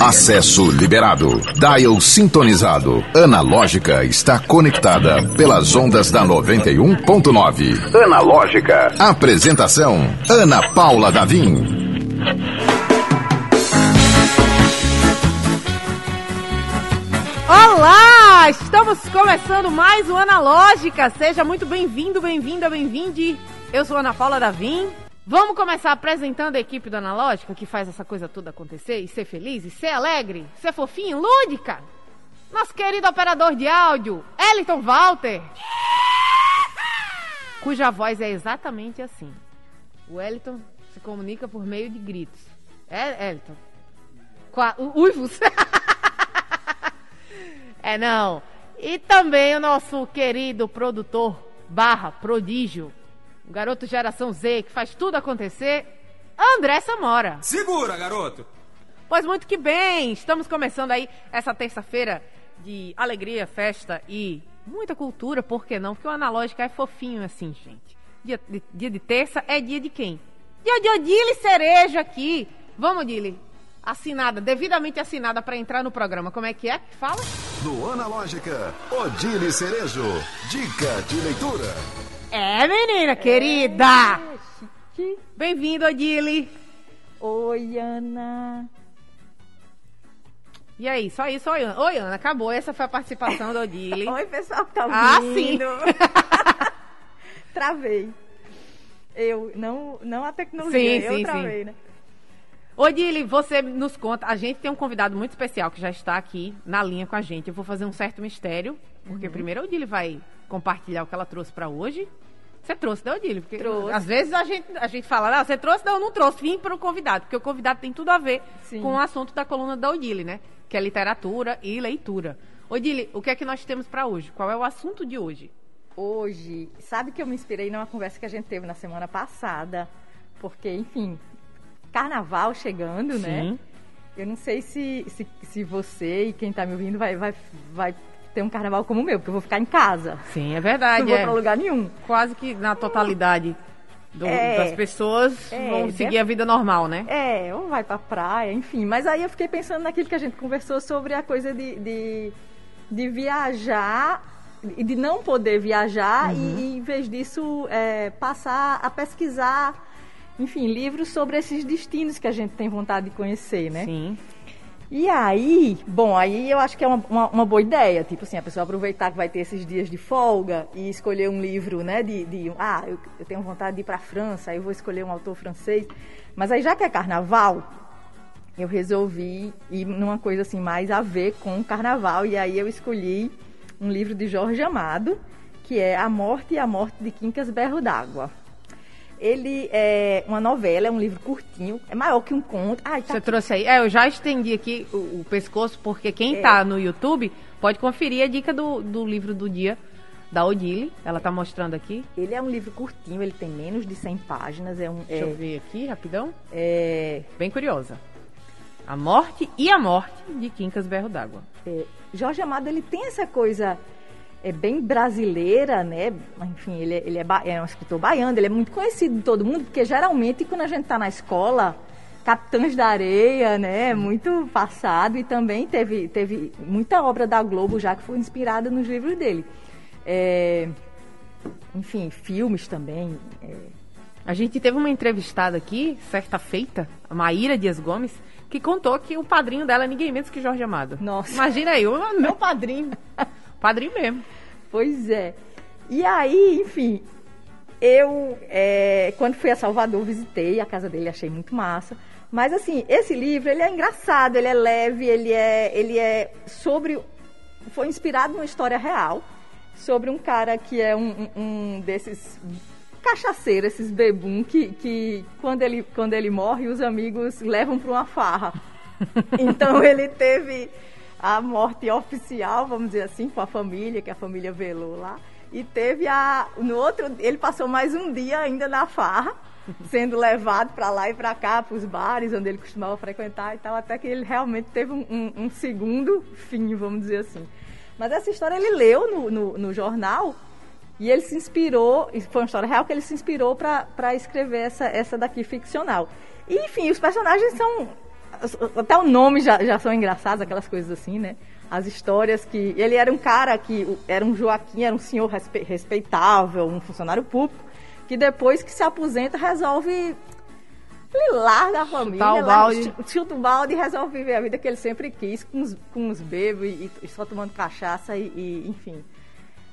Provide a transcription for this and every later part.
Acesso liberado. Dial sintonizado. Analógica está conectada pelas ondas da 91.9. Analógica. Apresentação: Ana Paula Davim. Olá! Estamos começando mais um Analógica. Seja muito bem-vindo, bem-vinda, bem-vinde. Eu sou Ana Paula Davim. Vamos começar apresentando a equipe do Analógica que faz essa coisa toda acontecer e ser feliz e ser alegre, ser fofinho, lúdica. Nosso querido operador de áudio, Eliton Walter. Cuja voz é exatamente assim. O Eliton se comunica por meio de gritos. É, Eliton? Qua, uivos. é não. E também o nosso querido produtor barra prodígio, o garoto geração Z que faz tudo acontecer, André Samora. Segura, garoto! Pois muito que bem, estamos começando aí essa terça-feira de alegria, festa e muita cultura, por que não? Porque o analógico é fofinho assim, gente. Dia de, dia de terça é dia de quem? Dia de Odile Cereja aqui. Vamos, Odile. Assinada, devidamente assinada para entrar no programa. Como é que é? Fala. No Analógica, Odile Cerejo. Dica de leitura. É, menina querida! chique. Bem-vindo, Odile. Oi, Ana. E aí, só isso, oi, Ana. Oi, Ana, acabou. Essa foi a participação da Odile. Oi, pessoal que tá Ah, ouvindo. Travei. Eu, não, não a tecnologia, Sim, eu sim, travei, né? Odile, você nos conta. A gente tem um convidado muito especial que já está aqui na linha com a gente. Eu vou fazer um certo mistério, porque primeiro a Odile vai compartilhar o que ela trouxe para hoje. Você trouxe, né, Odile? Porque Trouxe. às vezes a gente, a gente fala, não, você trouxe, não, não trouxe. Vim para o convidado, porque o convidado tem tudo a ver Sim. com o assunto da coluna da Odile, né? Que é literatura e leitura. Odile, o que é que nós temos para hoje? Qual é o assunto de hoje? Hoje, sabe que eu me inspirei numa conversa que a gente teve na semana passada, porque, enfim, carnaval chegando, né? Sim. Eu não sei se, se, se você e quem tá me ouvindo vai, vai, vai ter um carnaval como o meu, porque eu vou ficar em casa. Sim, é Não verdade. vou é. pra lugar nenhum. Quase que na totalidade do- É. das pessoas É, vão deve- seguir a vida normal, né? É, ou vai pra praia, enfim. Mas aí eu fiquei pensando naquilo que a gente conversou sobre a coisa de, de, de viajar e de não poder viajar e, e, em vez disso, é, passar a pesquisar, enfim, livros sobre esses destinos que a gente tem vontade de conhecer, né? Sim. E aí, bom, aí eu acho que é uma, uma, uma boa ideia, tipo assim, a pessoa aproveitar que vai ter esses dias de folga e escolher um livro, né, de, de ah, eu, eu tenho vontade de ir para a França, aí eu vou escolher um autor francês. Mas aí já que é carnaval, eu resolvi ir numa coisa assim mais a ver com o carnaval e aí eu escolhi um livro de Jorge Amado, que é A Morte e a Morte de Quincas Berro d'Água. Ele é uma novela, é um livro curtinho, é maior que um conto. Ai, tá Você trouxe aí. É, eu já estendi aqui o, o pescoço, porque quem É. tá no YouTube pode conferir a dica do, do livro do dia da Odile. Ela tá mostrando aqui. Ele é um livro curtinho, ele tem menos de 100 páginas, é um Deixa eu é, ver aqui, rapidão. é, Bem curiosa. A Morte e a Morte de Quincas Berro d'Água. é, Jorge Amado ele tem essa coisa é bem brasileira, né? Enfim, ele, é- ele é, é um escritor baiano, ele é muito conhecido de todo mundo, porque geralmente quando a gente está na escola, Capitães da Areia, né? Muito passado e também teve, teve muita obra da Globo já que foi inspirada nos livros dele. É, enfim, filmes também. é, A gente teve uma entrevistada aqui, certa feita, a Maíra Dias Gomes, que contou que o padrinho dela é ninguém menos que Jorge Amado. Nossa. Imagina aí, o meu padrinho. Padrinho mesmo. Pois é. E aí, enfim, eu, é, quando fui a Salvador, visitei a casa dele, achei muito massa. Mas, assim, esse livro, ele é engraçado, ele é leve, ele é, ele é sobre... Foi inspirado numa história real, sobre um cara que é um, um- desses cachaceiros, esses bebum, que, que quando, ele, quando ele morre, os amigos levam para uma farra. Então ele teve a morte oficial, vamos dizer assim, com a família, que a família velou lá. E teve a. No outro, ele passou mais um dia ainda na farra, sendo levado para lá e para cá, para os bares onde ele costumava frequentar e tal, até que ele realmente teve um, um- um segundo fim, vamos dizer assim. Mas essa história ele leu no, no, no jornal e ele se inspirou, foi uma história real que ele se inspirou para escrever essa, essa daqui ficcional. E, enfim, os personagens são Até o nome já, já são engraçados, aquelas coisas assim, né? As histórias que. Ele era um cara que. Era um Joaquim, era um senhor respeitável, um funcionário público, que depois que se aposenta resolve. Ele larga a família, chuta o balde, chuta o balde e resolve viver a vida que ele sempre quis, com os, com os bebos e, e só tomando cachaça e, e, enfim,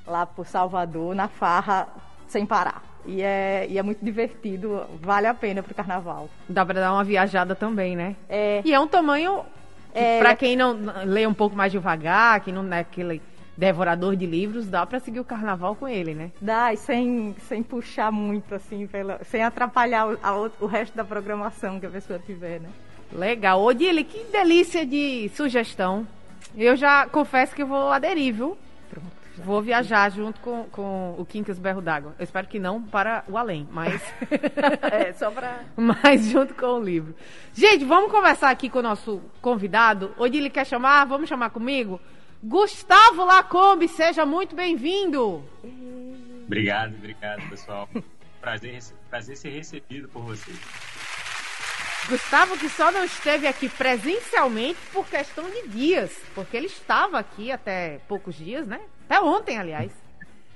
lá por Salvador, na farra, sem parar. E é, e é muito divertido, vale a pena pro carnaval. Dá pra dar uma viajada também, né? É. E é um tamanho. É, pra quem não lê um pouco mais devagar, que não é aquele devorador de livros, dá para seguir o carnaval com ele, né? Dá, e sem, sem puxar muito, assim, pela, sem atrapalhar o, a, o resto da programação que a pessoa tiver, né? Legal. Odile, que delícia de sugestão. Eu já confesso que eu vou aderir, viu? Vou viajar junto com, com o Quincas Berro d'Água. Eu espero que não para o além, mas. é, só para. Mas junto com o livro. Gente, vamos conversar aqui com o nosso convidado. Odile quer chamar? Vamos chamar comigo? Gustavo Lacombe, seja muito bem-vindo. Obrigado, obrigado, pessoal. Prazer, prazer ser recebido por vocês. Gustavo que só não esteve aqui presencialmente por questão de dias, porque ele estava aqui até poucos dias, né? Até ontem, aliás.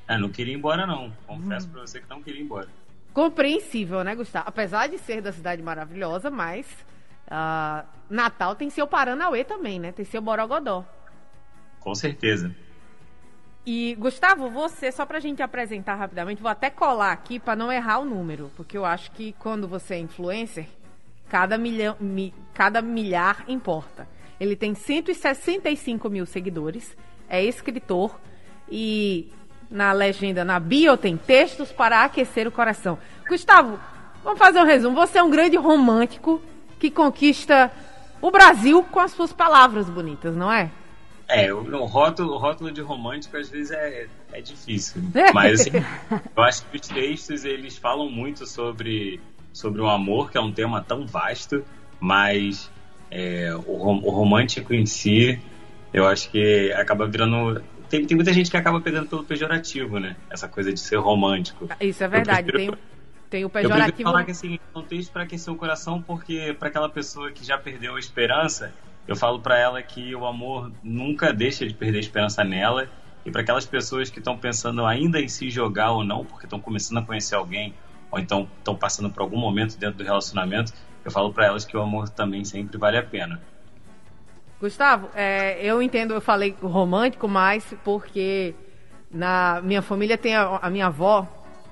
É, não queria ir embora, não. Confesso hum. pra você que não queria ir embora. Compreensível, né, Gustavo? Apesar de ser da cidade maravilhosa, mas uh, Natal tem seu Paranauê também, né? Tem seu Borogodó. Com certeza. E, Gustavo, você, só pra gente apresentar rapidamente, vou até colar aqui para não errar o número, porque eu acho que quando você é influencer, cada, milhão, mi, cada milhar importa. Ele tem 165 mil seguidores, é escritor, e na legenda, na bio, tem textos para aquecer o coração. Gustavo, vamos fazer um resumo. Você é um grande romântico que conquista o Brasil com as suas palavras bonitas, não é? É, o, rótulo, o rótulo de romântico às vezes é, é difícil. Mas assim, eu acho que os textos eles falam muito sobre, sobre o amor, que é um tema tão vasto, mas é, o, o romântico em si, eu acho que acaba virando tem, tem muita gente que acaba pegando pelo pejorativo, né? Essa coisa de ser romântico. Isso é verdade. Prefiro, tem, tem o pejorativo. Eu falar que assim, é um texto para aquecer o coração, porque para aquela pessoa que já perdeu a esperança, eu falo para ela que o amor nunca deixa de perder a esperança nela. E para aquelas pessoas que estão pensando ainda em se jogar ou não, porque estão começando a conhecer alguém, ou então estão passando por algum momento dentro do relacionamento, eu falo para elas que o amor também sempre vale a pena. Gustavo, é, eu entendo, eu falei romântico, mas porque na minha família tem a, a minha avó,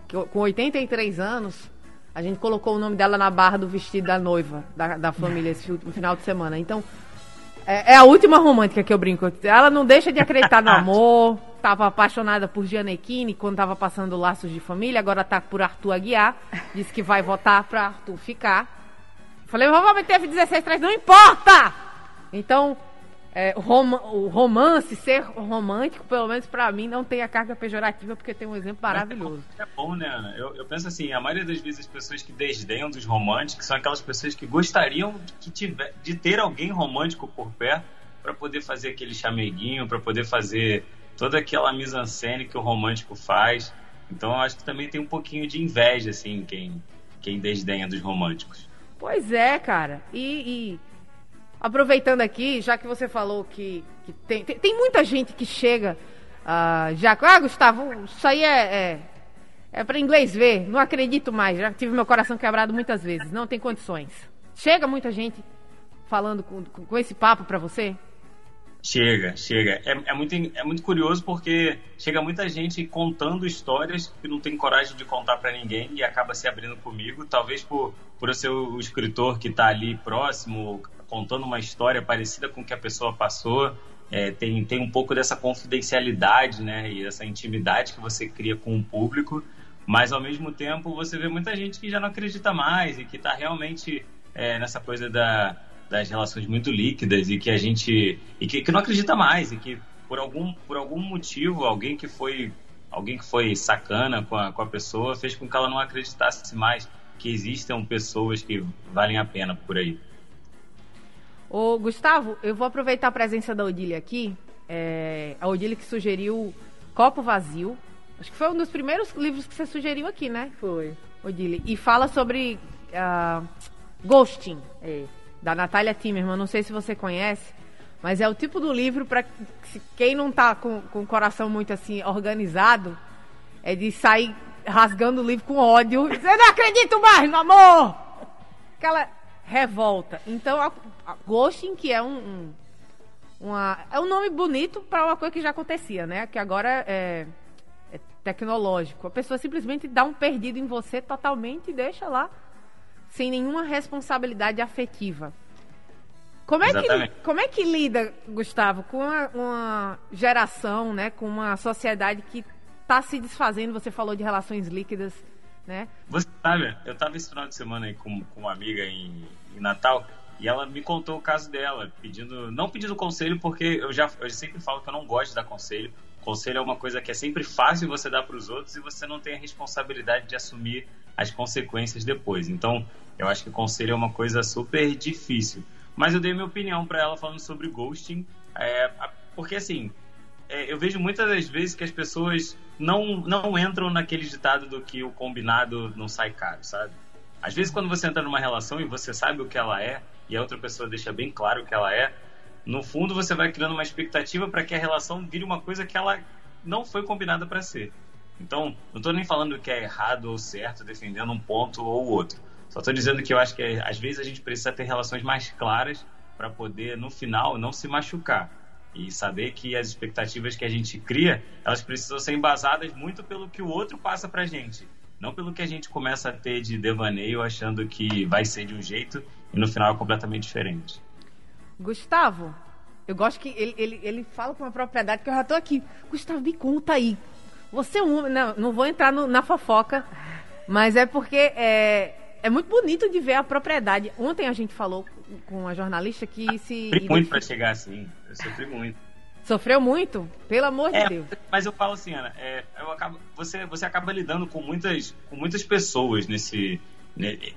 que, com 83 anos, a gente colocou o nome dela na barra do vestido da noiva da, da família esse final de semana. Então, é, é, a última romântica que eu brinco. Ela não deixa de acreditar no amor. Tava apaixonada por Gianecchini quando tava passando Laços de Família. Agora tá por Arthur Aguiar. Disse que vai votar pra Arthur ficar. Falei, vovó, mas teve 16 3, não importa! Então, é, o romance, ser romântico, pelo menos para mim, não tem a carga pejorativa, porque tem um exemplo maravilhoso. É bom, né? Eu, eu, penso assim, a maioria das vezes as pessoas que desdenham dos românticos são aquelas pessoas que gostariam que tiver, de ter alguém romântico por perto para poder fazer aquele chameguinho, para poder fazer toda aquela mise-en-scène que o romântico faz. Então eu acho que também tem um pouquinho de inveja, assim, quem, quem desdenha dos românticos. Pois é, cara. e... e aproveitando aqui, já que você falou que, que tem, tem, tem, muita gente que chega uh, já. Ah, Gustavo, isso aí é, é, é para inglês ver. Não acredito mais. Já tive meu coração quebrado muitas vezes. Não tem condições. Chega muita gente falando com, com esse papo para você? Chega, chega. É, é, muito, é muito curioso porque chega muita gente contando histórias que não tem coragem de contar para ninguém e acaba se abrindo comigo. Talvez por, por eu ser o escritor que está ali próximo, contando uma história parecida com o que a pessoa passou. É, tem, tem um pouco dessa confidencialidade, né? E essa intimidade que você cria com o público. Mas, ao mesmo tempo, você vê muita gente que já não acredita mais e que está realmente é, nessa coisa da, das relações muito líquidas e que a gente... E que, que não acredita mais e que, por algum, por algum motivo, alguém que foi alguém que foi sacana com a, com a pessoa fez com que ela não acreditasse mais que existam pessoas que valem a pena por aí. Ô, Gustavo, eu vou aproveitar a presença da Odília aqui. É, a Odília que sugeriu Copo Vazio. Acho que foi um dos primeiros livros que você sugeriu aqui, né? Foi. Odília. E fala sobre uh, ghosting. É. da Natália Timmerman, não sei se você conhece, mas é o tipo do livro para quem não tá com, com o coração muito assim organizado, é de sair rasgando o livro com ódio. Você não acredito mais no amor! Aquela revolta. Então, Ghosting, que é um, um, uma, é um nome bonito para uma coisa que já acontecia, né? Que agora é, é, tecnológico. A pessoa simplesmente dá um perdido em você totalmente e deixa lá sem nenhuma responsabilidade afetiva. Como é, que, como é que lida, Gustavo, com uma, uma geração, né, com uma sociedade que está se desfazendo? Você falou de relações líquidas, né? Você sabe, eu estava esse final de semana aí com, com uma amiga em, em, Natal e ela me contou o caso dela, pedindo, não pedindo conselho, porque eu já eu sempre falo que eu não gosto de dar conselho. Conselho é uma coisa que é sempre fácil você dar para os outros e você não tem a responsabilidade de assumir as consequências depois. Então, eu acho que conselho é uma coisa super difícil. Mas eu dei minha opinião para ela falando sobre ghosting, é, porque assim, é, eu vejo muitas das vezes que as pessoas não, não entram naquele ditado do que o combinado não sai caro, sabe? Às vezes quando você entra numa relação e você sabe o que ela é e a outra pessoa deixa bem claro que ela é, no fundo você vai criando uma expectativa para que a relação vire uma coisa que ela não foi combinada para ser. Então, não estou nem falando que é errado ou certo, defendendo um ponto ou outro. Só estou dizendo que eu acho que às vezes a gente precisa ter relações mais claras para poder, no final, não se machucar. E saber que as expectativas que a gente cria, elas precisam ser embasadas muito pelo que o outro passa para gente. Não pelo que a gente começa a ter de devaneio achando que vai ser de um jeito e no final é completamente diferente. Gustavo, eu gosto que ele, ele, ele fala com uma propriedade que eu já estou aqui. Gustavo, me conta aí. Você é um. Não, não vou entrar no, na fofoca, mas é porque é, é muito bonito de ver a propriedade. Ontem a gente falou com a jornalista que se. Sofri muito para chegar assim. Eu sofri muito. Sofreu muito? Pelo amor é, de Deus. Mas eu falo assim, Ana, é, eu acabo, você, você acaba lidando com muitas, com muitas pessoas nesse,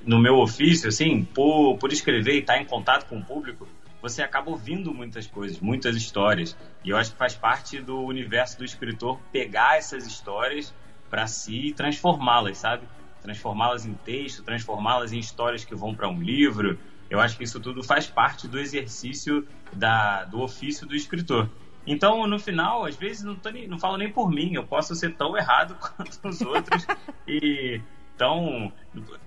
no meu ofício, assim, por, por escrever e estar em contato com o público, você acaba ouvindo muitas coisas, muitas histórias. E eu acho que faz parte do universo do escritor pegar essas histórias para si e transformá-las, sabe? transformá-las em texto, transformá-las em histórias que vão para um livro. Eu acho que isso tudo faz parte do exercício da, do ofício do escritor. Então, no final, às vezes não, nem, não falo nem por mim, eu posso ser tão errado quanto os outros. e então,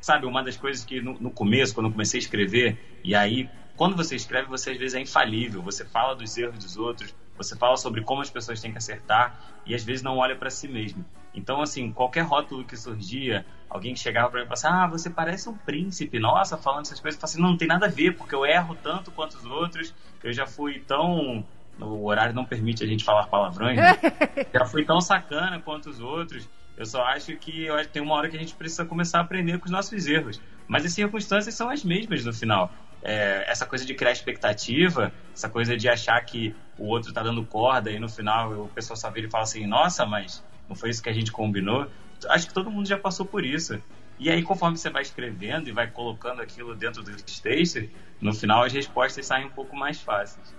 sabe, uma das coisas que no, no começo, quando eu comecei a escrever, e aí, quando você escreve, você às vezes é infalível, você fala dos erros dos outros, você fala sobre como as pessoas têm que acertar e às vezes não olha para si mesmo. Então, assim, qualquer rótulo que surgia, alguém que chegava para mim e falava assim, ah, você parece um príncipe, nossa, falando essas coisas, eu falava assim, não, não tem nada a ver, porque eu erro tanto quanto os outros, eu já fui tão... O horário não permite a gente falar palavrões, né? já fui tão sacana quanto os outros. Eu só acho que eu, tem uma hora que a gente precisa começar a aprender com os nossos erros. Mas as circunstâncias são as mesmas no final. É, essa coisa de criar expectativa, essa coisa de achar que o outro está dando corda e no final o pessoal só vira e fala assim: nossa, mas não foi isso que a gente combinou. Acho que todo mundo já passou por isso. E aí, conforme você vai escrevendo e vai colocando aquilo dentro dos textos, no final as respostas saem um pouco mais fáceis.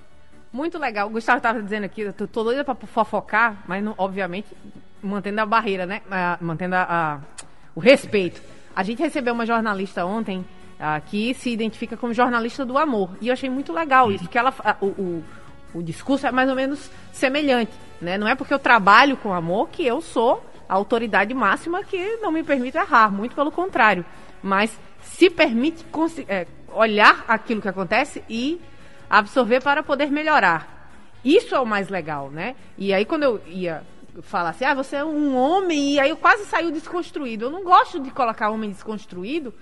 Muito legal. O Gustavo estava dizendo aqui, eu tô, tô doida para fofocar, mas não, obviamente mantendo a barreira, né? mantendo a, a, o respeito. A gente recebeu uma jornalista ontem que se identifica como jornalista do amor. E eu achei muito legal isso, porque ela, o, o, o discurso é mais ou menos semelhante. Né? Não é porque eu trabalho com amor que eu sou a autoridade máxima que não me permite errar, muito pelo contrário. Mas se permite é, olhar aquilo que acontece e absorver para poder melhorar. Isso é o mais legal, né? E aí quando eu ia falar assim, ah, você é um homem, e aí eu quase saiu desconstruído. Eu não gosto de colocar homem desconstruído,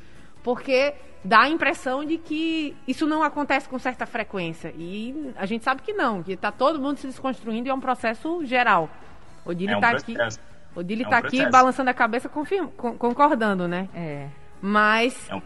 porque dá a impressão de que isso não acontece com certa frequência. E a gente sabe que não, que está todo mundo se desconstruindo e é um processo geral. O Dili está é um tá aqui. O Dili é um tá aqui balançando a cabeça, confirma, concordando, né? É. Mas. É um,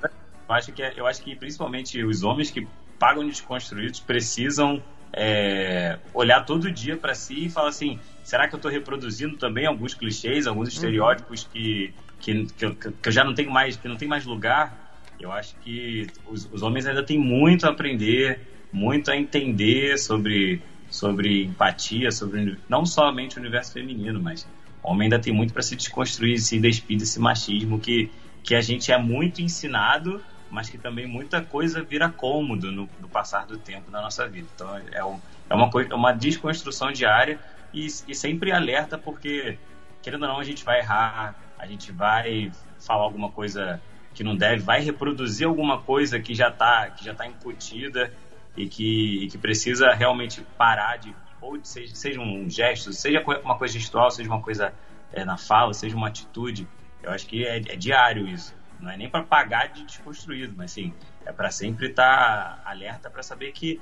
eu, acho que, é, eu acho que principalmente os homens que pagam desconstruídos precisam é, olhar todo dia para si e falar assim: será que eu estou reproduzindo também alguns clichês, alguns uhum. estereótipos uhum. que, que, que, que, eu já não tenho mais, que não tem mais lugar? Eu acho que os, os homens ainda têm muito a aprender, muito a entender sobre, sobre empatia, sobre não somente o universo feminino, mas o homem ainda tem muito para se desconstruir, se despir desse machismo que, que a gente é muito ensinado, mas que também muita coisa vira cômodo no, no passar do tempo na nossa vida. Então é, um, é uma coisa, uma desconstrução diária e, e sempre alerta porque querendo ou não a gente vai errar, a gente vai falar alguma coisa que não deve, vai reproduzir alguma coisa que já está que já tá incutida e que, e que precisa realmente parar de ou seja, seja um gesto, seja uma coisa gestual, seja uma coisa é, na fala, seja uma atitude. Eu acho que é, é diário isso. Não é nem para pagar de desconstruído, mas sim, é para sempre estar tá alerta para saber que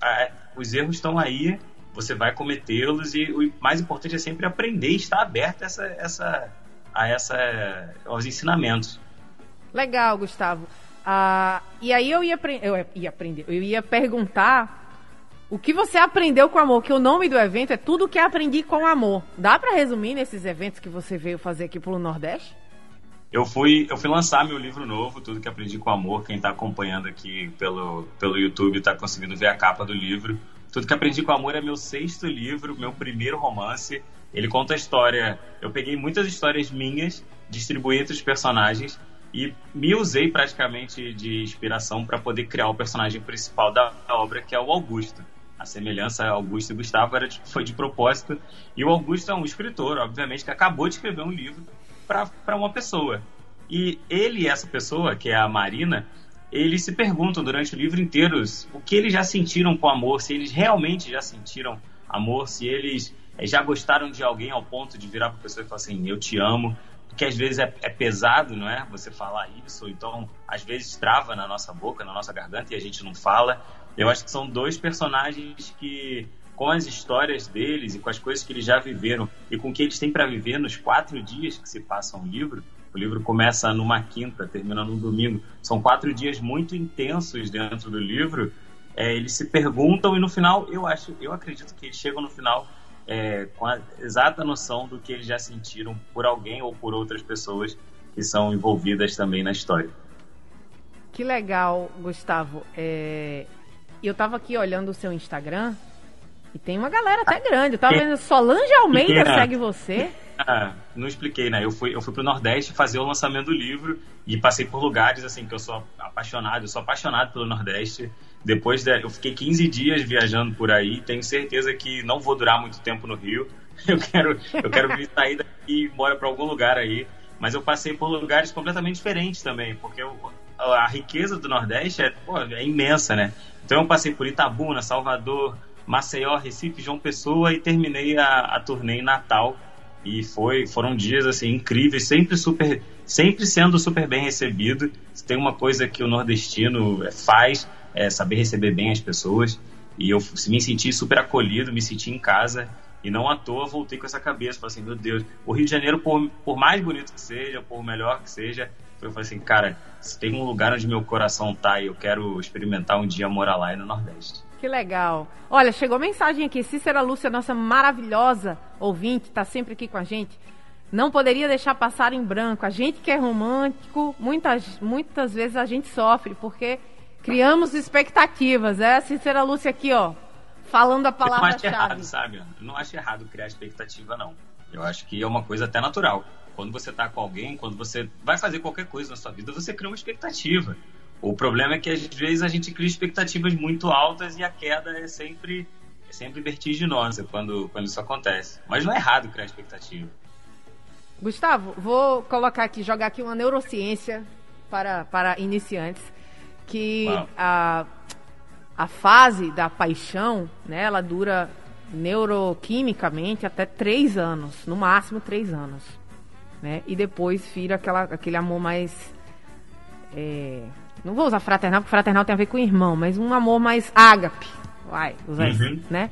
a, os erros estão aí, você vai cometê-los e o mais importante é sempre aprender estar aberto a, essa, essa, a essa, aos ensinamentos. Legal, Gustavo. Ah, e aí eu ia, eu ia aprender, eu ia perguntar o que você aprendeu com amor, que o nome do evento é Tudo que Aprendi com Amor. Dá para resumir nesses eventos que você veio fazer aqui pelo Nordeste? Eu fui, eu fui lançar meu livro novo, Tudo que Aprendi com Amor. Quem está acompanhando aqui pelo, pelo YouTube está conseguindo ver a capa do livro. Tudo que Aprendi com Amor é meu sexto livro, meu primeiro romance. Ele conta a história. Eu peguei muitas histórias minhas, distribuí entre os personagens e me usei praticamente de inspiração para poder criar o personagem principal da obra, que é o Augusto a semelhança Augusto e Gustavo era, foi de propósito. E o Augusto é um escritor, obviamente, que acabou de escrever um livro para uma pessoa. E ele e essa pessoa, que é a Marina, eles se perguntam durante o livro inteiro o que eles já sentiram com amor, se eles realmente já sentiram amor, se eles eh, já gostaram de alguém ao ponto de virar para a pessoa e falar assim: Eu te amo. Porque às vezes é, é, pesado, não é? Você falar isso, então às vezes trava na nossa boca, na nossa garganta e a gente não fala. Eu acho que são dois personagens que, com as histórias deles e com as coisas que eles já viveram e com o que eles têm para viver nos quatro dias que se passam o livro, o livro começa numa quinta, termina num domingo. São quatro dias muito intensos dentro do livro. É, eles se perguntam e no final, eu acho, eu acredito que eles chegam no final é, com a exata noção do que eles já sentiram por alguém ou por outras pessoas que são envolvidas também na história. Que legal, Gustavo. É, eu tava aqui olhando o seu Instagram e tem uma galera até grande. Eu tava vendo Solange Almeida Pequena. segue você. Ah, não expliquei, né? Eu fui, eu fui pro Nordeste fazer o lançamento do livro e passei por lugares, assim, que eu sou apaixonado. Eu sou apaixonado pelo Nordeste. Depois, de, eu fiquei 15 dias viajando por aí. Tenho certeza que não vou durar muito tempo no Rio. Eu quero, eu quero sair daqui e ir embora para algum lugar aí. Mas eu passei por lugares completamente diferentes também, porque eu, a riqueza do Nordeste é, pô, é imensa, né? Então eu passei por Itabuna, Salvador, Maceió, Recife, João Pessoa e terminei a, a turnê em Natal. E foi, foram dias assim incríveis, sempre super, sempre sendo super bem recebido. Se tem uma coisa que o nordestino é, faz é saber receber bem as pessoas. E eu me senti super acolhido, me senti em casa. E não à toa voltei com essa cabeça, falei assim, meu Deus, o Rio de Janeiro, por, por mais bonito que seja, por melhor que seja, eu falei assim, cara, se tem um lugar onde meu coração tá e eu quero experimentar um dia morar lá é no Nordeste. Que legal. Olha, chegou mensagem aqui. Cícera Lúcia, nossa maravilhosa ouvinte, tá sempre aqui com a gente. Não poderia deixar passar em branco. A gente que é romântico, muitas, muitas vezes a gente sofre, porque criamos expectativas. É a Cícera Lúcia aqui, ó, falando a palavra-chave. Eu não acho errado, sabe? Eu não acho errado criar expectativa, não. Eu acho que é uma coisa até natural. Quando você está com alguém, quando você vai fazer qualquer coisa na sua vida, você cria uma expectativa. O problema é que às vezes a gente cria expectativas muito altas e a queda é sempre, é sempre vertiginosa quando, quando isso acontece. Mas não é errado criar expectativa. Gustavo, vou colocar aqui, jogar aqui uma neurociência para, para iniciantes, que a, a fase da paixão, né, ela dura neuroquimicamente até três anos, no máximo três anos né? E depois vira aquela, aquele amor mais. É, não vou usar fraternal, porque fraternal tem a ver com irmão, mas um amor mais ágape. Vai, usar uhum. né?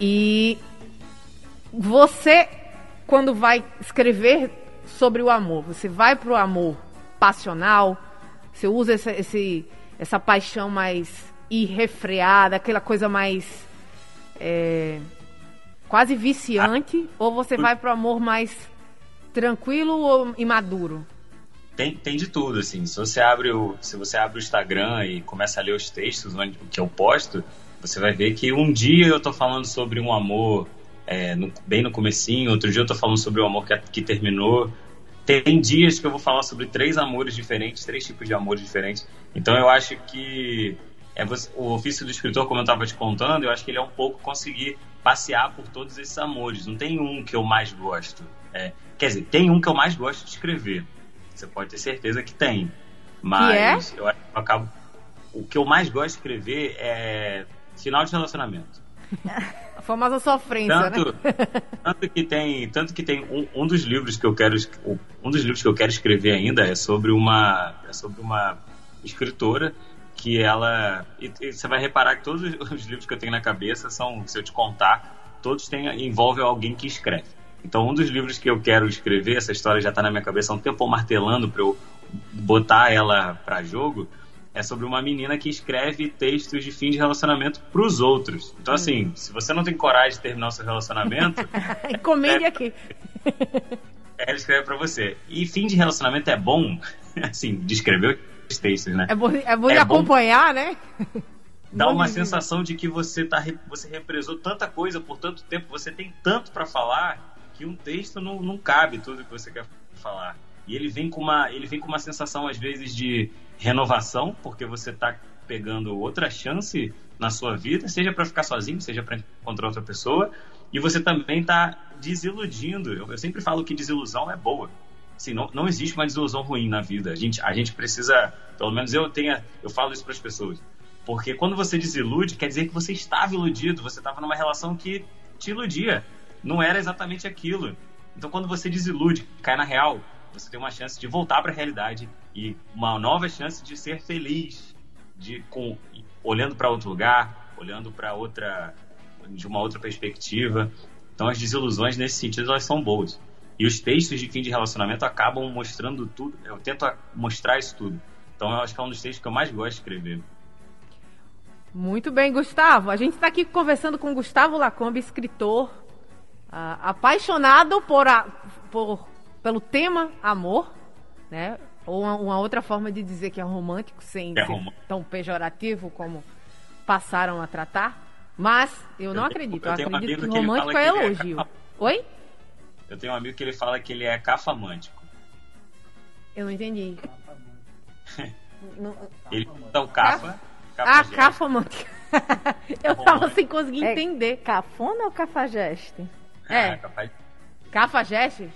E você, quando vai escrever sobre o amor, você vai pro amor passional, você usa esse, esse essa paixão mais irrefreada, aquela coisa mais é, quase viciante, ah, ou você vai pro amor mais tranquilo ou imaduro? Tem, tem de tudo, assim. Se você abre o, se você abre o Instagram e começa a ler os textos onde, que eu posto, você vai ver que um dia eu tô falando sobre um amor é, no, bem no comecinho, outro dia eu tô falando sobre o um amor que, que terminou. tem dias que eu vou falar sobre três amores diferentes, três tipos de amores diferentes. Então eu acho que é você, o ofício do escritor, como eu estava te contando, eu acho que ele é um pouco conseguir passear por todos esses amores. Não tem um que eu mais gosto. É, quer dizer, tem um que eu mais gosto de escrever. Você pode ter certeza que tem. Mas que é? eu, eu acabo. O que eu mais gosto de escrever é final de relacionamento. A famosa sofrência, tanto, né? tanto que tem, tanto que tem um, um, dos livros que eu quero um dos livros que eu quero escrever ainda é sobre uma é sobre uma escritora que ela e, e você vai reparar que todos os livros que eu tenho na cabeça são, se eu te contar, todos têm envolvem alguém que escreve. Então, um dos livros que eu quero escrever, essa história já está na minha cabeça há um tempo martelando para eu botar ela para jogo, é sobre uma menina que escreve textos de fim de relacionamento para os outros. Então, assim, hum. se você não tem coragem de terminar o seu relacionamento. Encomende aqui. Ela escreve para você. E fim de relacionamento é bom, assim, de escrever os textos, né? É bom, é bom é de acompanhar, né? Dá uma sensação de que você, tá, você represou tanta coisa por tanto tempo, você tem tanto para falar, que um texto não, não cabe tudo que você quer falar. E ele vem com uma, ele vem com uma sensação, às vezes, de renovação, porque você está pegando outra chance na sua vida, seja para ficar sozinho, seja para encontrar outra pessoa, e você também está desiludindo. Eu, eu, sempre falo que desilusão é boa. Assim, não, não existe uma desilusão ruim na vida. A gente, a gente precisa, pelo menos eu tenha, eu falo isso para as pessoas, porque quando você desilude, quer dizer que você estava iludido, você estava numa relação que te iludia, não era exatamente aquilo. Então, quando você desilude, cai na real, você tem uma chance de voltar para a realidade e uma nova chance de ser feliz, de com olhando para outro lugar, olhando para outra de uma outra perspectiva. Então as desilusões nesse sentido elas são boas. E os textos de fim de relacionamento acabam mostrando tudo. Eu tento mostrar isso tudo. Então eu acho que é um dos textos que eu mais gosto de escrever. Muito bem, Gustavo. A gente está aqui conversando com Gustavo Lacombe, escritor, uh, apaixonado por, a, por pelo tema amor, né? Ou uma, uma, outra forma de dizer que é romântico, sem é ser romântico. tão pejorativo como passaram a tratar. Mas eu não eu acredito. Eu, eu acredito que romântico que é elogio. É Oi? Eu tenho um amigo que ele fala que ele é cafamântico. Eu não entendi. ele então cafa. cafa ah, cafamântico. eu tava sem conseguir é entender. Cafona ou cafajeste? É. é cafajeste?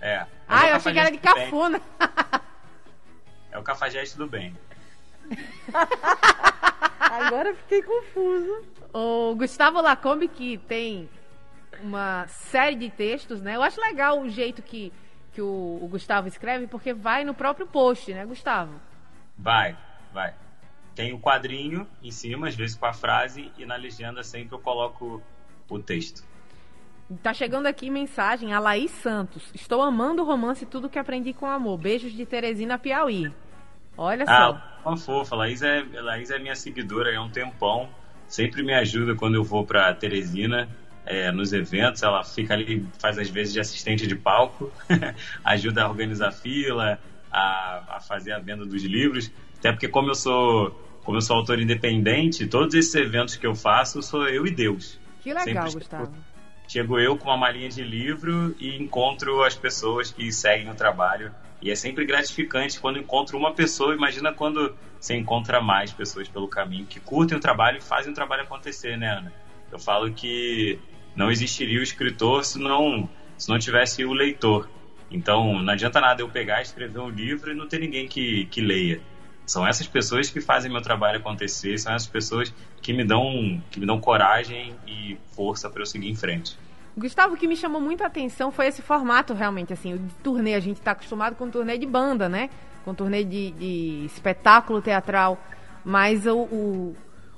É. Ah, é eu achei que era de cafona. É o cafajeste do bem. Agora fiquei confuso. O Gustavo Lacombe, que tem uma série de textos, né? Eu acho legal o jeito que, que o, o Gustavo escreve, porque vai no próprio post, né, Gustavo? Vai, vai. Tem o um quadrinho em cima, às vezes com a frase, e na legenda sempre eu coloco o texto. Tá chegando aqui mensagem a Laís Santos. Estou amando o romance Tudo que Aprendi com Amor. Beijos de Teresina Piauí. Olha ah, só. Uma fofa. Laís é, Laís é minha seguidora há um tempão. Sempre me ajuda quando eu vou para Teresina. É, nos eventos, ela fica ali, faz às vezes de assistente de palco, ajuda a organizar fila, a, a fazer a venda dos livros. Até porque como eu sou como eu sou autor independente, todos esses eventos que eu faço sou eu e Deus. Que legal, Sempre Gustavo chego eu com uma malinha de livro e encontro as pessoas que seguem o trabalho. E é sempre gratificante quando encontro uma pessoa. Imagina quando você encontra mais pessoas pelo caminho que curtem o trabalho e fazem o trabalho acontecer, né, Ana? Eu falo que não existiria o escritor se não, se não tivesse o leitor. Então, não adianta nada eu pegar, escrever um livro e não ter ninguém que, que leia. São essas pessoas que fazem meu trabalho acontecer, são essas pessoas que me dão, que me dão coragem e força para eu seguir em frente. Gustavo, o que me chamou muito a atenção foi esse formato realmente, assim, o turnê. A gente está acostumado com turnê de banda, né? Com turnê de, de espetáculo teatral. Mas o, o,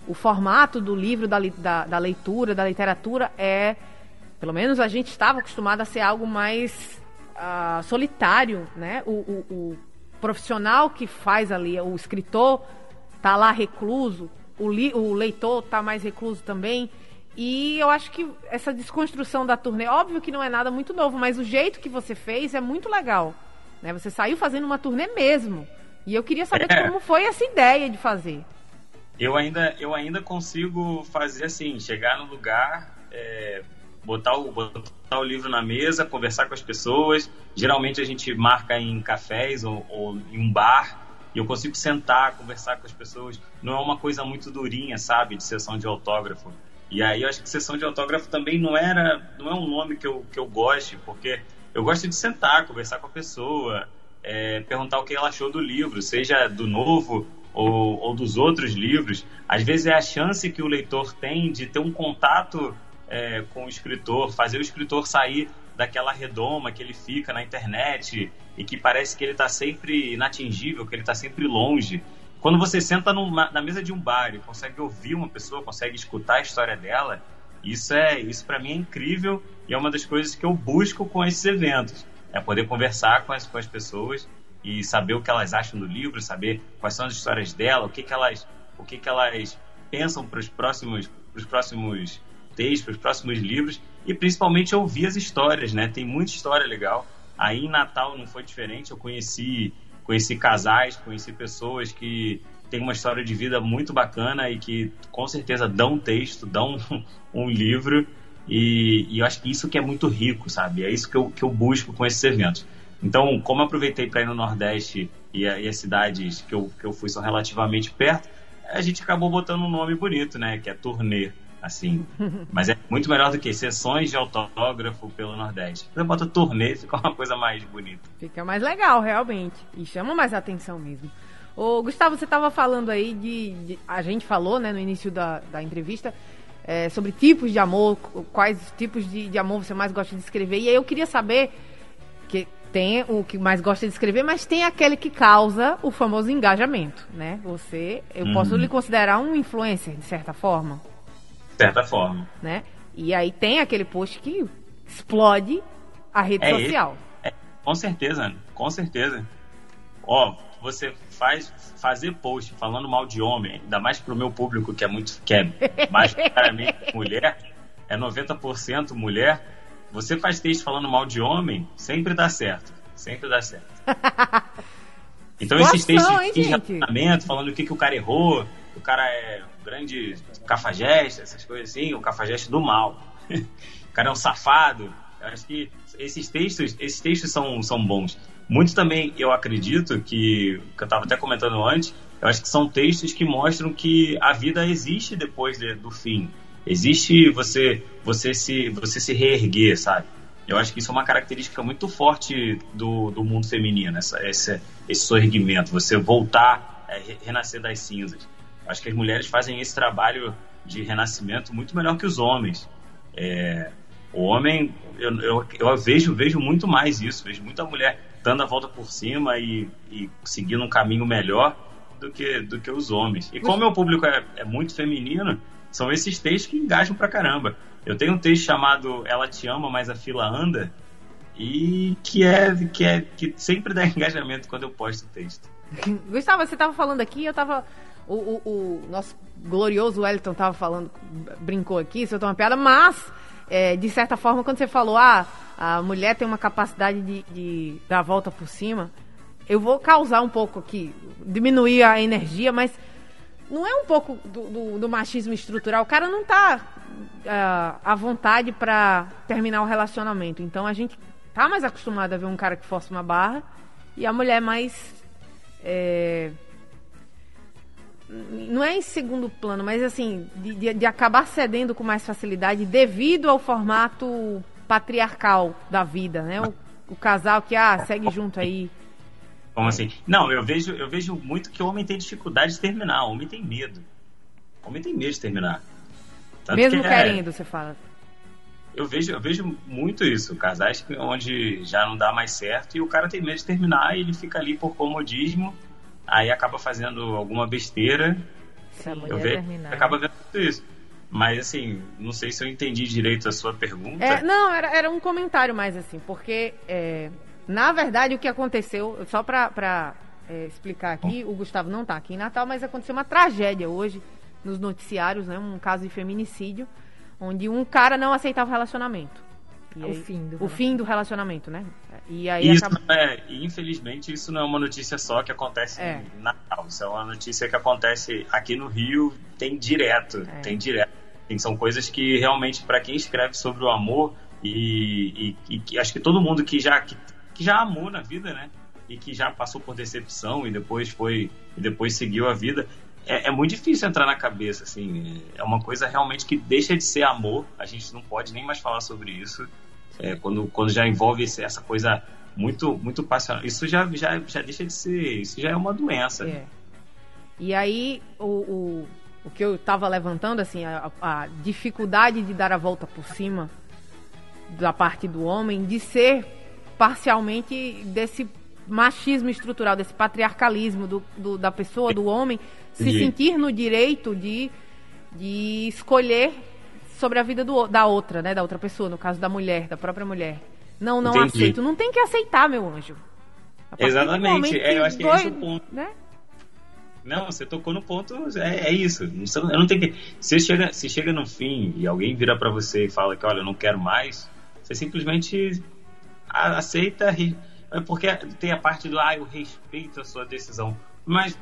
o, formato do livro, da, da, da, leitura, da literatura é, pelo menos a gente estava acostumado a ser algo mais uh, solitário, né? O, o, o profissional que faz ali, o escritor tá lá recluso, o, li, o leitor tá mais recluso também. E eu acho que essa desconstrução da turnê, óbvio que não é nada muito novo, mas o jeito que você fez é muito legal. Né? Você saiu fazendo uma turnê mesmo. E eu queria saber é. como foi essa ideia de fazer. Eu ainda, eu ainda consigo fazer assim, chegar no lugar, é, botar o, botar o livro na mesa, conversar com as pessoas. Geralmente a gente marca em cafés ou, ou em um bar e eu consigo sentar, conversar com as pessoas. Não é uma coisa muito durinha, sabe, de sessão de autógrafo. E aí eu acho que sessão de autógrafo também não era, não é um nome que eu, que eu goste, porque eu gosto de sentar, conversar com a pessoa, é, perguntar o que ela achou do livro, seja do novo ou, ou, dos outros livros. Às vezes é a chance que o leitor tem de ter um contato é, com o escritor, fazer o escritor sair daquela redoma que ele fica na internet e que parece que ele está sempre inatingível, que ele está sempre longe. Quando você senta numa, na mesa de um bar e consegue ouvir uma pessoa, consegue escutar a história dela, isso é isso para mim é incrível e é uma das coisas que eu busco com esses eventos, é poder conversar com as, com as pessoas e saber o que elas acham do livro, saber quais são as histórias dela, o que, que elas o que, que elas pensam para os próximos pros próximos textos, para os próximos livros e principalmente ouvir as histórias, né? Tem muita história legal. Aí em Natal não foi diferente, eu conheci conheci casais, conheci pessoas que têm uma história de vida muito bacana e que com certeza dão texto, dão um livro. E, e, eu acho que isso que é muito rico, sabe? É isso que eu, que eu busco com esses eventos. Então, como aproveitei para ir no Nordeste e, a, e, as cidades que eu, que eu fui são relativamente perto, a gente acabou botando um nome bonito, né? Que é turnê assim. Mas é muito melhor do que sessões de autógrafo pelo Nordeste. Você bota turnê, fica uma coisa mais bonita. Fica mais legal, realmente. E chama mais atenção mesmo. Ô, Gustavo, você estava falando aí de, de, A gente falou, né, no início da, da entrevista, é, sobre tipos de amor, quais tipos de, de amor você mais gosta de escrever. E aí eu queria saber que tem o que mais gosta de escrever, mas tem aquele que causa o famoso engajamento, né? Você, eu posso uhum. lhe considerar um influencer, de certa forma? Certa forma. Né? E aí tem aquele post que explode a rede é social. É, com certeza, com certeza. Ó, você faz fazer post falando mal de homem, ainda mais pro meu público que é muito que é mais claramente mulher, é 90% mulher. Você faz texto falando mal de homem, sempre dá certo, sempre dá certo. Então esses textos de relacionamento, falando o que, que o cara errou, o cara é um grande cafajeste, essas coisas assim, o cafajeste do mal. o cara é um safado. Eu acho que esses textos, esses textos são, são bons. Muito também, eu acredito que, que eu estava até comentando antes, eu acho que são textos que mostram que a vida existe depois de, do fim. Existe você você se você se reerguer, sabe? Eu acho que isso é uma característica muito forte do, do mundo feminino, essa, esse, esse sorrimento, você voltar, é, renascer das cinzas. Acho que as mulheres fazem esse trabalho de renascimento muito melhor que os homens. É, o homem, eu, eu, eu, vejo, vejo muito mais isso, vejo muita mulher dando a volta por cima e, e seguindo um caminho melhor do que, do que os homens. E como meu público é, é muito feminino, são esses textos que engajam pra caramba. Eu tenho um texto chamado Ela Te Ama, mas a Fila Anda, e que é que é que sempre dá engajamento quando eu posto o texto. Gustavo, você estava falando aqui, eu estava o, o, o, nosso glorioso Wellington tava falando, brincou aqui, soltou uma piada, mas, é, de certa forma, quando você falou, ah, a mulher tem uma capacidade de, de dar a volta por cima, eu vou causar um pouco aqui, diminuir a energia, mas não é um pouco do, do, do machismo estrutural. O cara não tá uh, à vontade para terminar o relacionamento. Então a gente tá mais acostumado a ver um cara que força uma barra e a mulher mais. É, não é em segundo plano, mas assim, de, de, acabar cedendo com mais facilidade devido ao formato patriarcal da vida, né? O, o casal que, ah, segue junto aí. Como assim? Não, eu vejo, eu vejo muito que o homem tem dificuldade de terminar, o homem tem medo. O homem tem medo de terminar. Tanto Mesmo que, é querendo, é, você fala. Eu vejo, eu vejo muito isso, casais onde já não dá mais certo e o cara tem medo de terminar e ele fica ali por comodismo aí acaba fazendo alguma besteira. Se a mulher vejo, terminar. acaba vendo tudo isso. Mas assim, não sei se eu entendi direito a sua pergunta. É, não, era, era um comentário mais assim, porque é, na verdade o que aconteceu, só pra, pra é, explicar aqui, o Gustavo não está aqui em Natal, mas aconteceu uma tragédia hoje nos noticiários, né? Um caso de feminicídio, onde um cara não aceitava relacionamento. E o fim do o fim do relacionamento, né? E aí isso acaba... é, infelizmente isso não é uma notícia só que acontece é. em Natal. Isso é uma notícia que acontece aqui no Rio, tem direto, é. tem direto. Assim, são coisas que realmente, para quem escreve sobre o amor, e, e, e, acho que todo mundo que já, que, que já amou na vida, né? E que já passou por decepção e depois foi e depois seguiu a vida, é, é, muito difícil entrar na cabeça, assim. É uma coisa realmente que deixa de ser amor. A gente não pode nem mais falar sobre isso. É, quando, quando já envolve essa coisa muito muito passional. Isso já, já, já deixa de ser. Isso já é uma doença. É. E aí, o, o, o que eu estava levantando, assim, a, a dificuldade de dar a volta por cima da parte do homem, de ser parcialmente desse machismo estrutural, desse patriarcalismo do, do da pessoa, do homem, se e... sentir no direito de, de escolher sobre a vida do, da outra, né? Da outra pessoa, no caso da mulher, da própria mulher. Não, não Entendi. aceito. Não tem que aceitar, meu anjo. Exatamente. É, eu acho que é esse o ponto. Né? Não, você tocou no ponto, é, é isso. Eu não tenho que. Se chega, se chega no fim e alguém vira para você e fala que, olha, eu não quero mais, você simplesmente aceita, é porque tem a parte do, ah, eu respeito a sua decisão. Mas,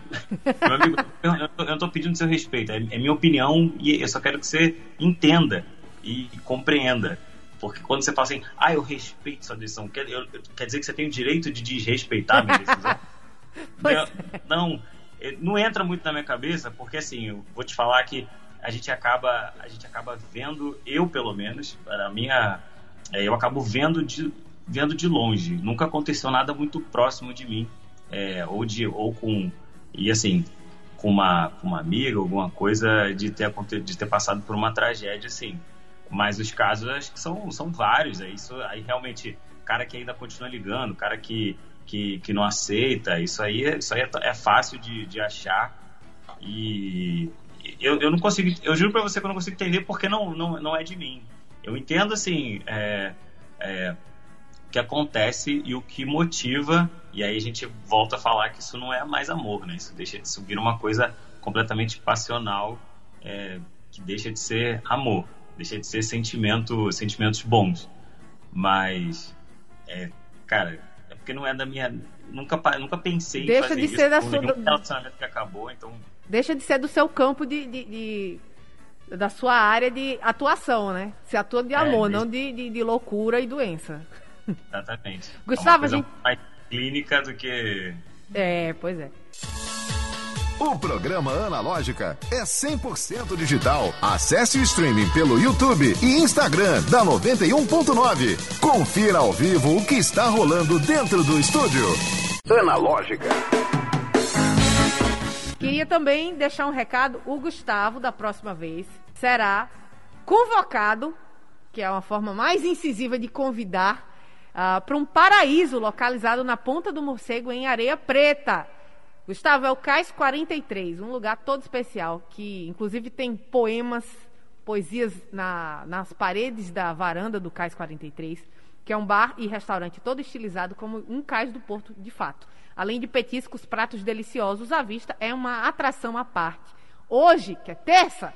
meu amigo, eu, não estou pedindo seu respeito, é, é, minha opinião e eu só quero que você entenda e, e compreenda. Porque quando você fala assim, ah, eu respeito sua decisão, quer, eu, quer dizer que você tem o direito de desrespeitar a minha decisão? eu, não, não entra muito na minha cabeça, porque assim, eu vou te falar que a gente acaba, a gente acaba vendo, eu pelo menos, a minha é, eu acabo vendo de, vendo de longe. Nunca aconteceu nada muito próximo de mim, é, ou, de, ou com. E assim, com uma, com uma amiga, alguma coisa de ter, de ter passado por uma tragédia, assim. Mas os casos acho que são, são vários. É isso aí realmente, cara que ainda continua ligando, cara que, que, que não aceita, isso aí, é, isso aí é, é fácil de, de achar. E eu, eu não consigo, eu juro pra você que eu não consigo entender porque não, não, não é de mim. Eu entendo, assim, é, é, que acontece e o que motiva, e aí a gente volta a falar que isso não é mais amor, né? Isso deixa de subir uma coisa completamente passional, é, que deixa de ser amor, deixa de ser sentimento, sentimentos bons. Mas, é, cara, é porque não é da minha. Nunca, nunca pensei deixa em fazer de isso ser da sua... relacionamento que acabou, então. Deixa de ser do seu campo de, de, de da sua área de atuação, né? Se atua de amor, é, não de, de, de, loucura e doença. Exatamente. Gustavo, é a gente... mais clínica do que... É, pois é. O programa Analógica é 100% digital. Acesse o streaming pelo YouTube e Instagram da 91.9. Confira ao vivo o que está rolando dentro do estúdio. Analógica. Queria também deixar um recado. O Gustavo, da próxima vez, será convocado, que é uma forma mais incisiva de convidar, uh, para um paraíso localizado na Ponta do Morcego, em Areia Preta. Gustavo, é o Cais 43, um lugar todo especial, que inclusive tem poemas, poesias na, nas paredes da varanda do Cais 43, que é um bar e restaurante todo estilizado como um cais do Porto de fato. Além de petiscos, pratos deliciosos à vista, é uma atração à parte. Hoje, que é terça,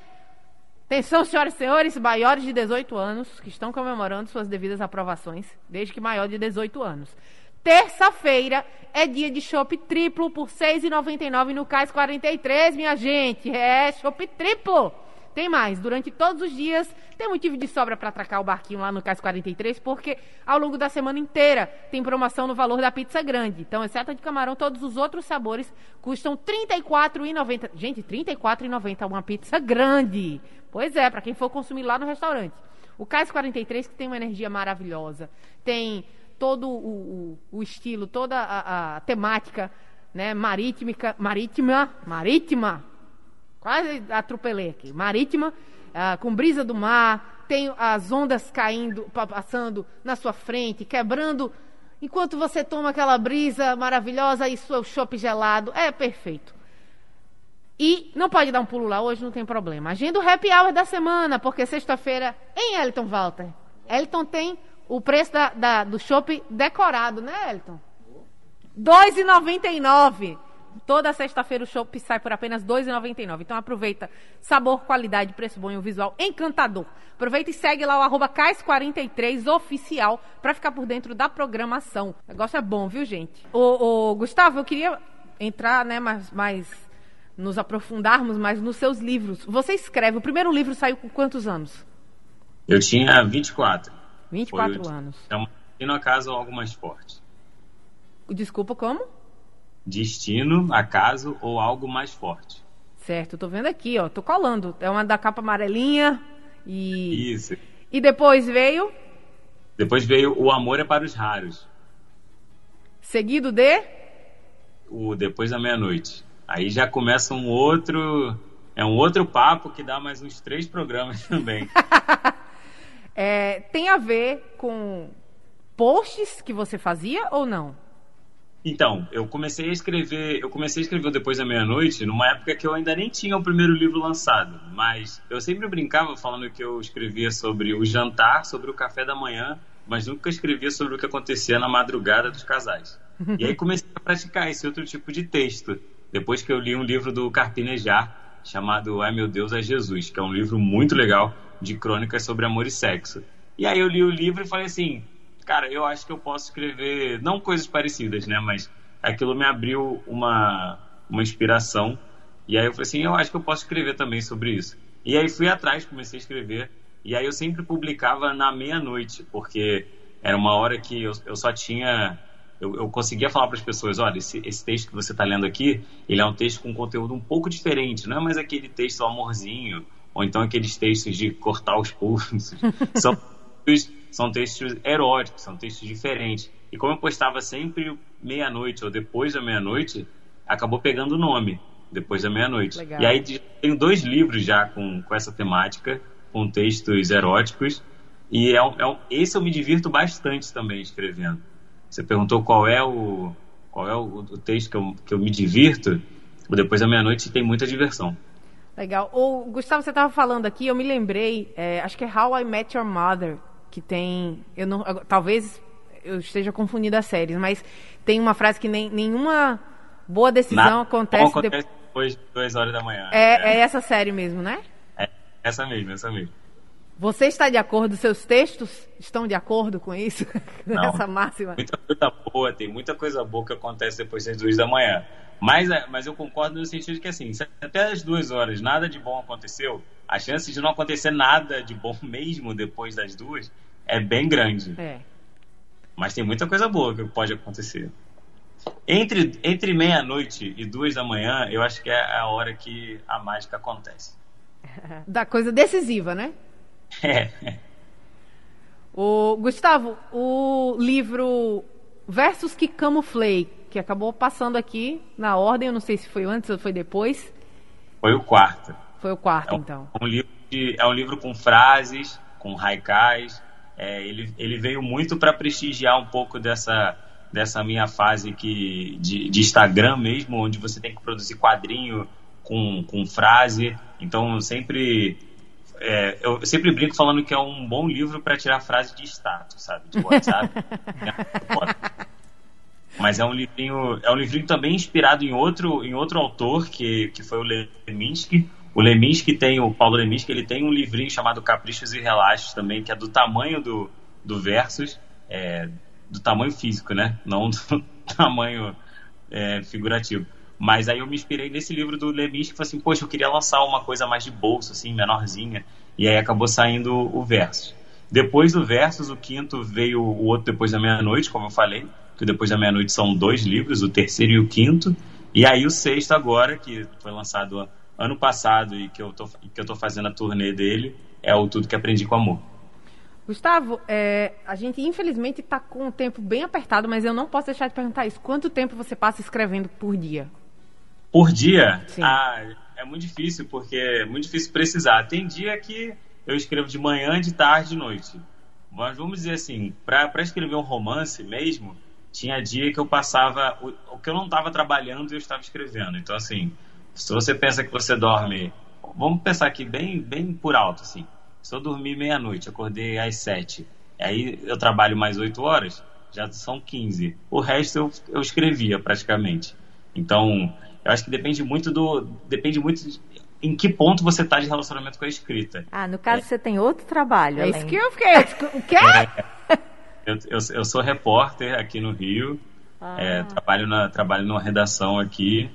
atenção, senhoras e senhores, maiores de 18 anos, que estão comemorando suas devidas aprovações, desde que maior de 18 anos. Terça-feira é dia de chopp triplo por R$ 6,99 no Cais 43, minha gente. É, chopp triplo. Tem mais, durante todos os dias tem motivo de sobra para atracar o barquinho lá no Cais 43, porque ao longo da semana inteira tem promoção no valor da pizza grande. Então, exceto a de camarão, todos os outros sabores custam R$ 34,90. Gente, R$ 34,90 uma pizza grande. Pois é, para quem for consumir lá no restaurante. O Cais 43 que tem uma energia maravilhosa, tem todo o, o, o estilo, toda a, a temática né, marítima, marítima, marítima, Quase atropelei aqui. Marítima, ah, com brisa do mar, tem as ondas caindo, passando na sua frente, quebrando. Enquanto você toma aquela brisa maravilhosa e seu chopp gelado, é perfeito. E não pode dar um pulo lá hoje, não tem problema. Agenda o happy hour da semana, porque sexta-feira em Elton Walter. Elton tem o preço da, da do chopp decorado, né, Elton? R$ 2,99. Toda sexta-feira o shopping sai por apenas R$ 2,99. Então aproveita. Sabor, qualidade, preço bom e um visual encantador. Aproveita e segue lá o arroba CAIS43oficial para ficar por dentro da programação. O negócio é bom, viu, gente? Ô, ô, Gustavo, eu queria entrar né, mais, mais nos aprofundarmos mais nos seus livros. Você escreve, o primeiro livro saiu com quantos anos? Eu tinha 24. 24 Foi anos. Então, Destino, Acaso ou Algo Mais Forte. Desculpa, como? Destino, Acaso ou Algo Mais Forte. Certo, tô vendo aqui, ó. Tô colando. É uma da capa amarelinha e. Isso. E depois veio? Depois veio O Amor é para os Raros. Seguido de? O Depois da Meia-Noite. Aí já começa um outro. É um outro papo que dá mais uns três programas também. é, tem a ver com posts que você fazia ou não? Então, eu comecei a escrever, eu comecei a escrever depois da meia-noite, numa época que eu ainda nem tinha o primeiro livro lançado, mas eu sempre brincava falando que eu escrevia sobre o jantar, sobre o café da manhã, mas nunca escrevia sobre o que acontecia na madrugada dos casais. E aí comecei a praticar esse outro tipo de texto depois que eu li um livro do Carpinejar chamado Ai Meu Deus é Jesus, que é um livro muito legal de crônicas sobre amor e sexo. E aí eu li o livro e falei assim, cara, eu acho que eu posso escrever, não coisas parecidas, né, mas aquilo me abriu uma, uma inspiração. E aí eu falei assim, eu acho que eu posso escrever também sobre isso. E aí fui atrás, comecei a escrever. E aí eu sempre publicava na meia-noite, porque era uma hora que eu, eu só tinha eu, eu conseguia falar para as pessoas, olha, esse, esse texto que você está lendo aqui, ele é um texto com conteúdo um pouco diferente, não é mais aquele texto amorzinho, ou então aqueles textos de cortar os pulsos. são, são textos eróticos, são textos diferentes. E como eu postava sempre meia-noite ou depois da meia-noite, acabou pegando o nome, depois da meia-noite. E aí tenho dois livros já com, com essa temática, com textos eróticos, e é, é, esse eu me divirto bastante também escrevendo. Você perguntou qual é o, qual é o, o texto que eu, que eu me divirto. Depois da meia-noite tem muita diversão. Legal. O Gustavo, você estava falando aqui, eu me lembrei, é, acho que é How I Met Your Mother, que tem, eu não, talvez eu esteja confundindo as séries, mas tem uma frase que nem, nenhuma boa decisão Nada acontece, acontece depois de duas horas da manhã. É, é. é essa série mesmo, né? É essa mesmo, essa mesmo. Você está de acordo? Seus textos estão de acordo com isso? Nessa máxima? Muita coisa boa, tem muita coisa boa que acontece depois das duas da manhã. Mas, é, mas eu concordo no sentido de que, assim, se até as duas horas nada de bom aconteceu, a chance de não acontecer nada de bom mesmo depois das duas é bem grande. É. Mas tem muita coisa boa que pode acontecer. Entre, entre meia-noite e duas da manhã, eu acho que é a hora que a mágica acontece. Da coisa decisiva, né? O Gustavo, o livro Versos que Camuflei, que acabou passando aqui na ordem, eu não sei se foi antes ou foi depois. Foi o quarto. Foi o quarto, é um, então. Um livro de, é um livro com frases, com haikais. É, ele, ele veio muito para prestigiar um pouco dessa, dessa minha fase que, de, de Instagram mesmo, onde você tem que produzir quadrinho com, com frase. Então, sempre é, eu sempre brinco falando que é um bom livro para tirar frase de status, sabe? De WhatsApp. Mas é um livrinho, é um livrinho também inspirado em outro, em outro autor, que, que foi o Leminski. O Leminski tem, o Paulo Leminski, ele tem um livrinho chamado Caprichos e Relaxos também, que é do tamanho do, do Versus, é, do tamanho físico, né? Não do tamanho é, figurativo. Mas aí eu me inspirei nesse livro do Lemis, que falei assim, poxa, eu queria lançar uma coisa mais de bolso, assim, menorzinha. E aí acabou saindo o Versus. Depois do Versus, o quinto veio o outro Depois da Meia-Noite, como eu falei, que Depois da Meia-Noite são dois livros, o terceiro e o quinto. E aí o sexto agora, que foi lançado ano passado e que eu tô, que eu tô fazendo a turnê dele, é o Tudo que Aprendi com Amor. Gustavo, é, a gente infelizmente está com o tempo bem apertado, mas eu não posso deixar de perguntar isso. Quanto tempo você passa escrevendo por dia? Por dia? Sim. Ah, é muito difícil, porque é muito difícil precisar. Tem dia que eu escrevo de manhã, de tarde, de noite. Mas vamos dizer assim, para escrever um romance mesmo, tinha dia que eu passava. O, o que eu não estava trabalhando, eu estava escrevendo. Então, assim, se você pensa que você dorme. Vamos pensar aqui bem, bem por alto, assim. Se eu dormir meia-noite, acordei às sete, aí eu trabalho mais oito horas, já são 15. O resto eu, eu escrevia praticamente. Então, eu acho que depende muito do. Depende muito de, em que ponto você está de relacionamento com a escrita. Ah, no caso é. você tem outro trabalho. É além. isso que eu fiquei. O quê? É, eu, eu, eu, sou repórter aqui no Rio. Ah. É, trabalho, na, trabalho numa redação aqui.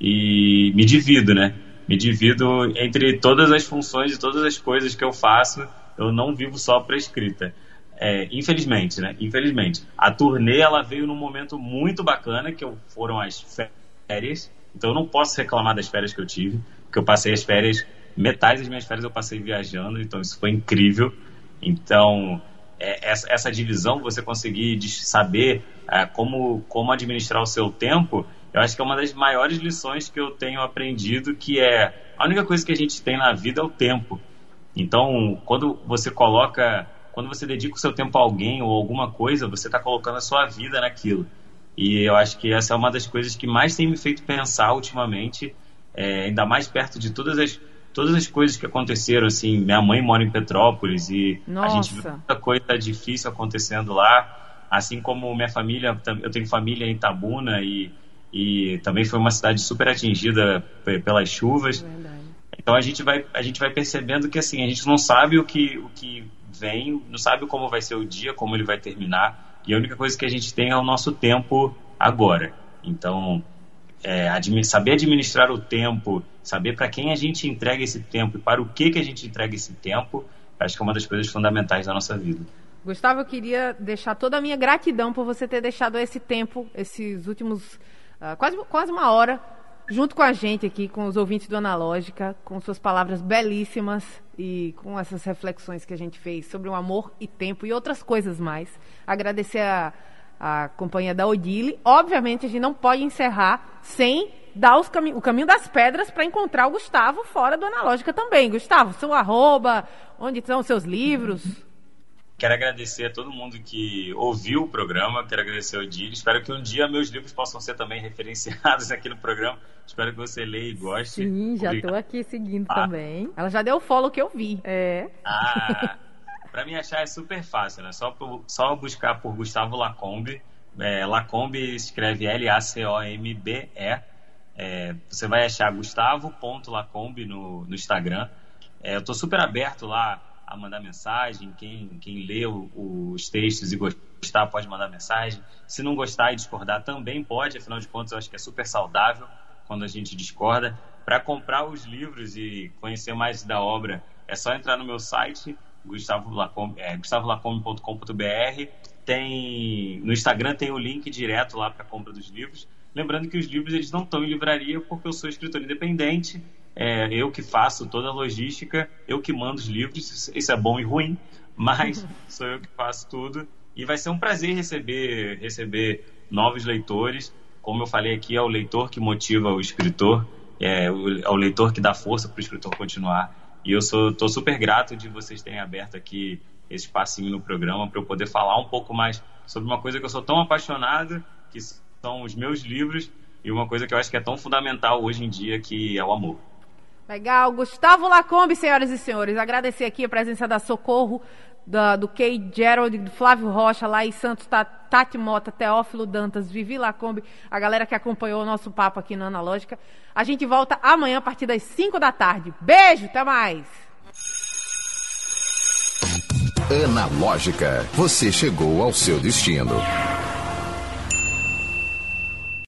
e me divido, né? Me divido entre todas as funções e todas as coisas que eu faço. Eu não vivo só para escrita. É, infelizmente, né? Infelizmente. A turnê ela veio num momento muito bacana, que foram as férias. Então eu não posso reclamar das férias que eu tive, porque eu passei as férias, metade das minhas férias eu passei viajando, então isso foi incrível. Então, é, essa, essa, divisão, você conseguir saber é, como, como administrar o seu tempo, eu acho que é uma das maiores lições que eu tenho aprendido, que é a única coisa que a gente tem na vida é o tempo. Então, quando você coloca, quando você dedica o seu tempo a alguém ou alguma coisa, você está colocando a sua vida naquilo. E eu acho que essa é uma das coisas que mais tem me feito pensar ultimamente, é, ainda mais perto de todas as todas as coisas que aconteceram, assim, minha mãe mora em Petrópolis e Nossa. a gente viu muita coisa difícil acontecendo lá, assim como minha família, eu tenho família em Tabuna e, e também foi uma cidade super atingida pelas chuvas. Verdade. Então a gente vai a gente vai percebendo que assim a gente não sabe o que o que vem, não sabe como vai ser o dia, como ele vai terminar e a única coisa que a gente tem é o nosso tempo agora. Então é, admi saber administrar o tempo, saber para quem a gente entrega esse tempo e para o que, que a gente entrega esse tempo, acho que é uma das coisas fundamentais da nossa vida. Gustavo, eu queria deixar toda a minha gratidão por você ter deixado esse tempo, esses últimos uh, quase, quase uma hora, junto com a gente aqui, com os ouvintes do Analógica, com suas palavras belíssimas e com essas reflexões que a gente fez sobre o amor e tempo e outras coisas mais. Agradecer a a companhia da Odile. Obviamente, a gente não pode encerrar sem dar cami o caminho das pedras para encontrar o Gustavo fora do Analógica também. Gustavo, seu arroba, onde estão os seus livros? Quero agradecer a todo mundo que ouviu o programa, quero agradecer ao Odile. Espero que um dia meus livros possam ser também referenciados aqui no programa. Espero que você leia e goste. Sim, já estou aqui seguindo ah. também. Ela já deu o follow que eu vi. É. Ah. Para mim achar é super fácil, né? Só, por, só buscar por Gustavo Lacombe. É, Lacombe escreve L-A-C-O-M-B-E. É, você vai achar gustavo.lacombe no, no Instagram. É, eu estou super aberto lá a mandar mensagem. Quem, quem lê os textos e gostar pode mandar mensagem. Se não gostar e discordar também pode, afinal de contas eu acho que é super saudável quando a gente discorda. Para comprar os livros e conhecer mais da obra, é só entrar no meu site gustavolacombe, é, gustavolacombe.com.br. Tem no Instagram tem o link direto lá para compra dos livros. Lembrando que os livros eles não estão em livraria porque eu sou escritor independente. É, eu que faço toda a logística, eu que mando os livros. Isso é bom e ruim, mas sou eu que faço tudo. E vai ser um prazer receber receber novos leitores. Como eu falei aqui, é o leitor que motiva o escritor, é o, é o leitor que dá força para o escritor continuar. E eu sou tô super grato de vocês terem aberto aqui esse espacinho no programa para eu poder falar um pouco mais sobre uma coisa que eu sou tão apaixonado, que são os meus livros, e uma coisa que eu acho que é tão fundamental hoje em dia, que é o amor. Legal. Gustavo Lacombe, senhoras e senhores. Agradecer aqui a presença da Socorro, da, do Kay Gerald, do Flávio Rocha, lá em Santos, Tati Mota, Teófilo Dantas, Vivi Lacombe, a galera que acompanhou o nosso papo aqui no Analógica. A gente volta amanhã a partir das 5 da tarde. Beijo, até mais! Analógica, você chegou ao seu destino.